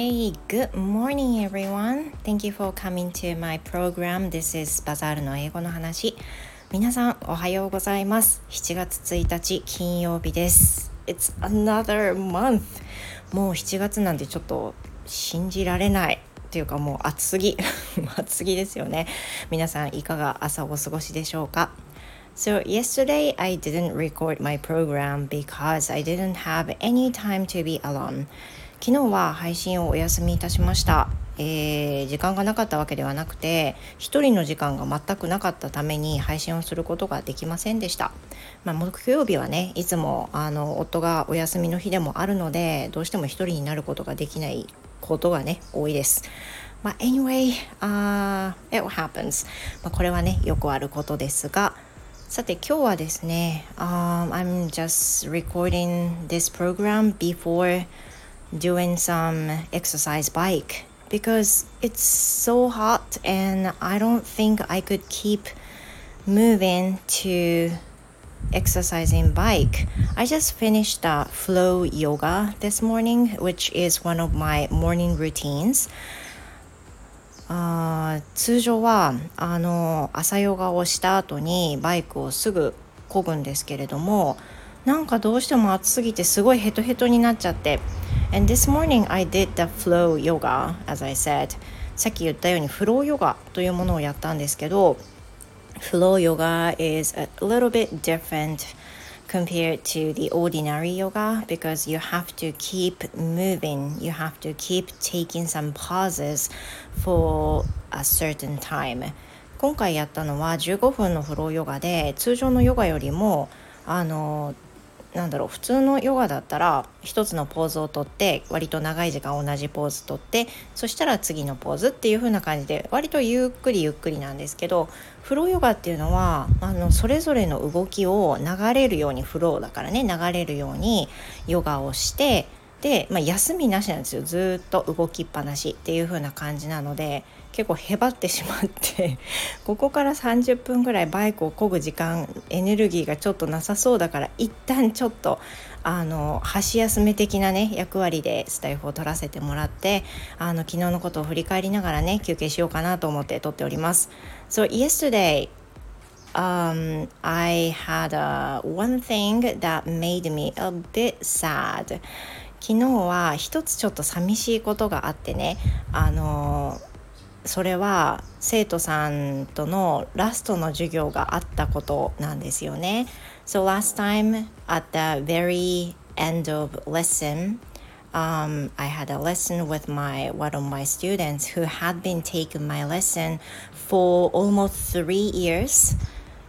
Hey, good morning everyone. Thank you for coming to my program. This is バザールの英語の話。皆さんおはようございます。7月1日金曜日です。It's another month. もう7月なんてちょっと信じられない。というかもう暑すぎ暑すぎですよね皆さんいかが朝お過ごしでしょうか So yesterday I didn't record my program because I didn't have any time to be alone. 昨日は配信をお休みいたしました。えー、時間がなかったわけではなくて一人の時間が全くなかったために配信をすることができませんでした、まあ、木曜日はねいつもあの夫がお休みの日でもあるのでどうしても一人になることができないことがね多いです。まあ、anyway、uh, it happens、まあ、これはねよくあることですがさて今日はですね、um, I'm just recording this program before doing some exercise bike because it's so hot and I don't think I could keep moving to exercising bike. I just finished the flow yoga this morning, which is one of my morning routines. あ通常はあの朝ヨガをした後にバイクをすぐ漕ぐんですけれどもなんかどうしても暑すぎてすごいヘトヘトになっちゃって And this morning I did the flow yoga as I said さっき言ったようにフローヨガというものをやったんですけど Flow yoga is a little bit different compared to the ordinary yoga because you have to keep moving you have to keep taking some pauses for a certain time 今回やったのは15分のフローヨガで通常のヨガよりもあの なんだろう普通のヨガだったら一つのポーズをとって割と長い時間同じポーズとってそしたら次のポーズっていう風な感じで割とゆっくりゆっくりなんですけどフローヨガっていうのはあのそれぞれの動きを流れるようにフローだからね流れるようにヨガをしてで、まあ、休みなしなんですよ。ずっと動きっぱなしっていう風な感じなので結構へばってしまって ここから30分ぐらいバイクを漕ぐ時間エネルギーがちょっとなさそうだから一旦ちょっとあの箸休め的なね役割でスタイフを取らせてもらってあの昨日のことを振り返りながらね休憩しようかなと思って撮っております。So yesterday um, I had a one thing that made me a bit sad 昨日は一つちょっと寂しいことがあってねあのそれは生徒さんとのラストの授業があったことなんですよね。So last time at the very end of lesson um, I had a lesson with my one of my students who had been taking my lesson for almost three years.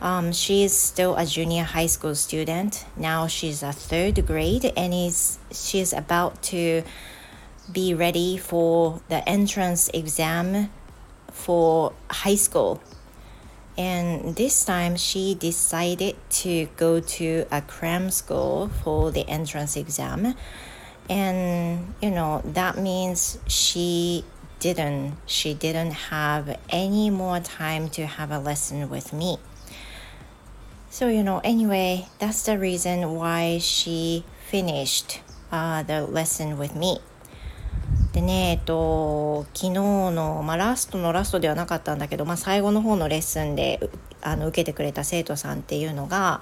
Um, she is still a junior high school student. Now she's a third grade and is she's about to be ready for the entrance exam for high school. And this time she decided to go to a cram school for the entrance exam. And you know, that means she didn't she didn't have any more time to have a lesson with me. So, you know, anyway, that's the reason why she finished uh, the lesson with me. でね、えっと、昨日の、まあ、ラストのラストではなかったんだけど、まあ、最後の方のレッスンであの受けてくれた生徒さんっていうのが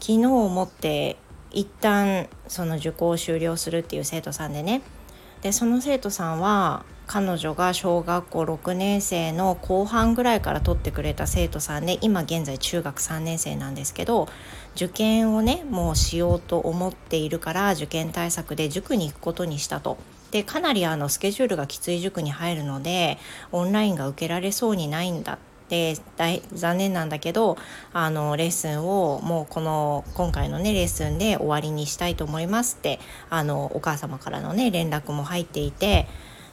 昨日をもって一旦その受講を終了するっていう生徒さんでねでその生徒さんは彼女が小学校6年生の後半ぐらいから取ってくれた生徒さんで今現在中学3年生なんですけど受験をねもうしようと思っているから受験対策で塾に行くことにしたと。でかなりあのスケジュールがきつい塾に入るのでオンラインが受けられそうにないんだで大残念なんだけどあのレッスンをもうこの今回のねレッスンで終わりにしたいと思いますってあのお母様からのね連絡も入っていて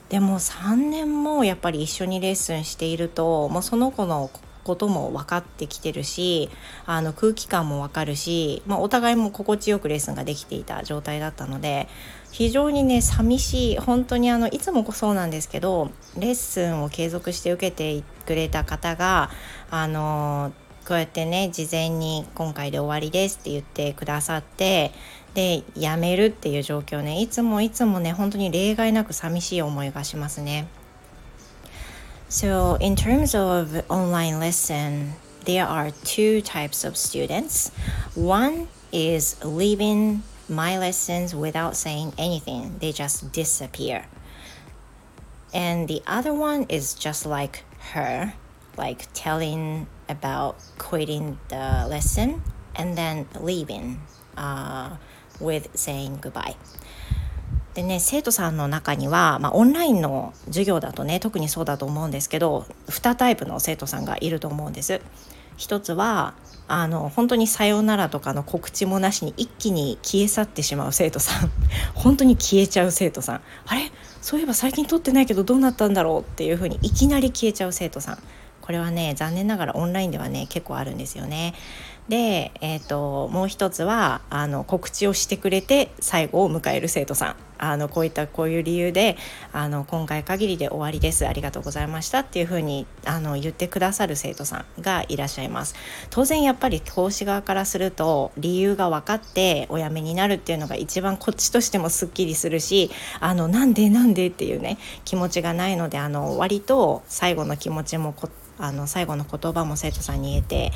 でも3年もやっぱり一緒にレッスンしているともうその子のことも分かってきてるしあの空気感も分かるし、まあ、お互いも心地よくレッスンができていた状態だったので非常にね寂しい本当にあのいつもそうなんですけどレッスンを継続して受けてくれた方があのこうやってね事前に今回で終わりですって言ってくださってでやめるっていう状況ねいつもいつもね本当に例外なく寂しい思いがしますね。So in terms of online lesson, there are two types of students. One is leaving my lessons without saying anything. They just disappear. And the other one is just like her, like telling about quitting the lesson and then leaving uh, with saying goodbye. でね生徒さんの中には、まあ、オンラインの授業だとね特にそうだと思うんですけど2タイプの生徒さんがいると思うんです。一つはあの本当に「さようなら」とかの告知もなしに一気に消え去ってしまう生徒さん 本当に消えちゃう生徒さんあれ？そういえば最近撮ってないけどどうなったんだろうっていうふうにいきなり消えちゃう生徒さんこれはね残念ながらオンラインではね結構あるんですよね。で、えーと、もう一つはあの告知をしてくれて最後を迎える生徒さん。あのこういったこういう理由であの今回限りで終わりです。ありがとうございました。っていうふうにあの言ってくださる生徒さんがいらっしゃいます。当然やっぱり講師側からすると理由が分かってお辞めになるっていうのが一番こっちとしてもすっきりするしあのなんでなんでっていうね気持ちがないのであの割と最後の気持ちもあの最後の言葉も生徒さんに言えて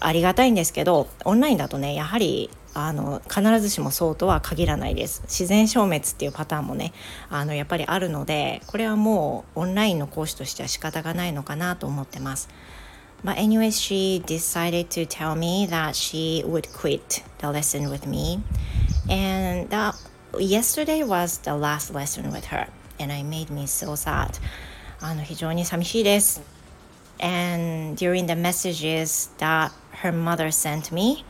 ありがたいんですけどオンラインだとねやはりあの必ずしもそうとは限らないです自然消滅っていうパターンもねあのやっぱりあるのでこれはもうオンラインの講師としては仕方がないのかなと思ってます。But anyway, she decided to tell me that she would quit the lesson with me. And that yesterday was the last lesson with her. And I made me so sad. あの非常に寂しいです。And during the messages that her mother sent me,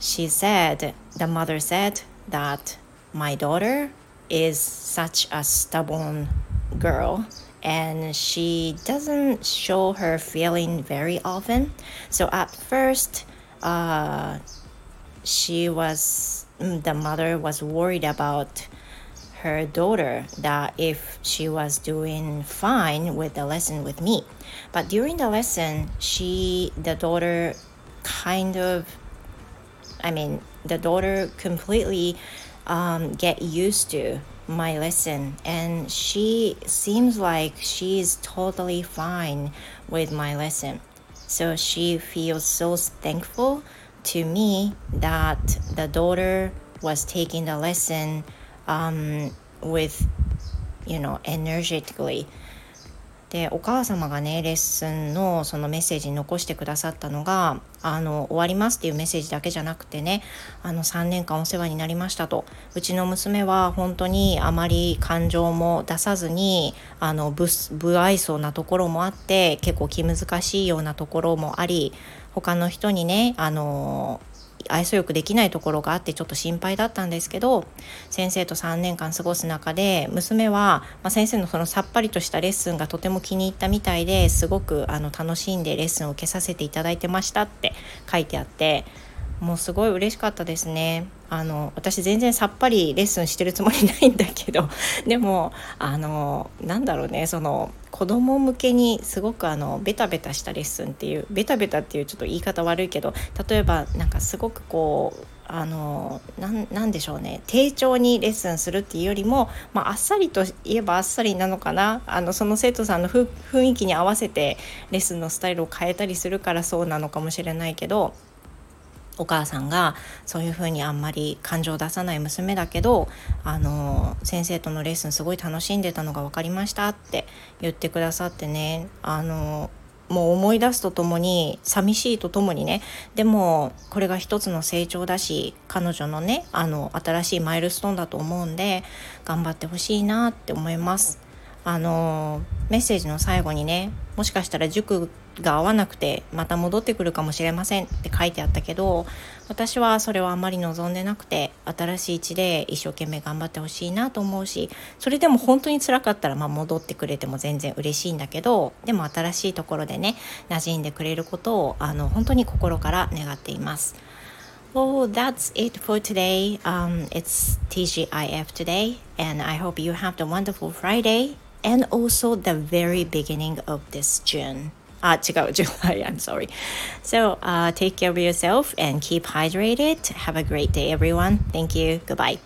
she said, the mother said that my daughter is such a stubborn girl and she doesn't show her feeling very often. So at first, uh, she was, the mother was worried about her daughter that if she was doing fine with the lesson with me. But during the lesson, she, the daughter, kind of, I mean, the daughter completely um, get used to my lesson and she seems like she's totally fine with my lesson. So she feels so thankful to me that the daughter was taking the lesson um, with, you know, energetically. でお母様がねレッスンのそのメッセージに残してくださったのがあの終わりますっていうメッセージだけじゃなくてねあの3年間お世話になりましたとうちの娘は本当にあまり感情も出さずにあの不不愛想なところもあって結構気難しいようなところもあり他の人にねあの愛想よくできないところがあってちょっと心配だったんですけど先生と3年間過ごす中で娘は、まあ、先生のそのさっぱりとしたレッスンがとても気に入ったみたいですごくあの楽しんでレッスンを受けさせていただいてましたって書いてあってもうすごい嬉しかったですね。あの私全然さっぱりレッスンしてるつもりないんだけどでもあのなんだろうねその子供向けにすごくあのベタベタしたレッスンっていうベタベタっていうちょっと言い方悪いけど例えばなんかすごくこうあのなんでしょうね丁重にレッスンするっていうよりも、まあ、あっさりといえばあっさりなのかな。あのその生徒さんの雰囲気に合わせてレッスンのスタイルを変えたりするからそうなのかもしれないけどお母さんがそういうふうにあんまり感情を出さない娘だけどあの先生とのレッスンすごい楽しんでたのが分かりましたって言ってくださってねあのもう思い出すとともに寂しいとともにねでもこれが一つの成長だし彼女のねあの新しいマイルストーンだと思うんで頑張ってほしいなって思います。あのメッセージの最後にねもしかしたら塾が合わなくてまた戻ってくるかもしれませんって書いてあったけど私はそれをあまり望んでなくて新しい地で一生懸命頑張ってほしいなと思うしそれでも本当につらかったらまあ戻ってくれても全然嬉しいんだけどでも新しいところでね馴染んでくれることをあの本当に心から願っています。Well, that's it for today. Um, it's TGIF today, and I hope you have a wonderful Friday and also the very beginning of this June. Uh, 違う、July, I'm sorry. So, uh, take care of yourself and keep hydrated. Have a great day, everyone. Thank you. Goodbye.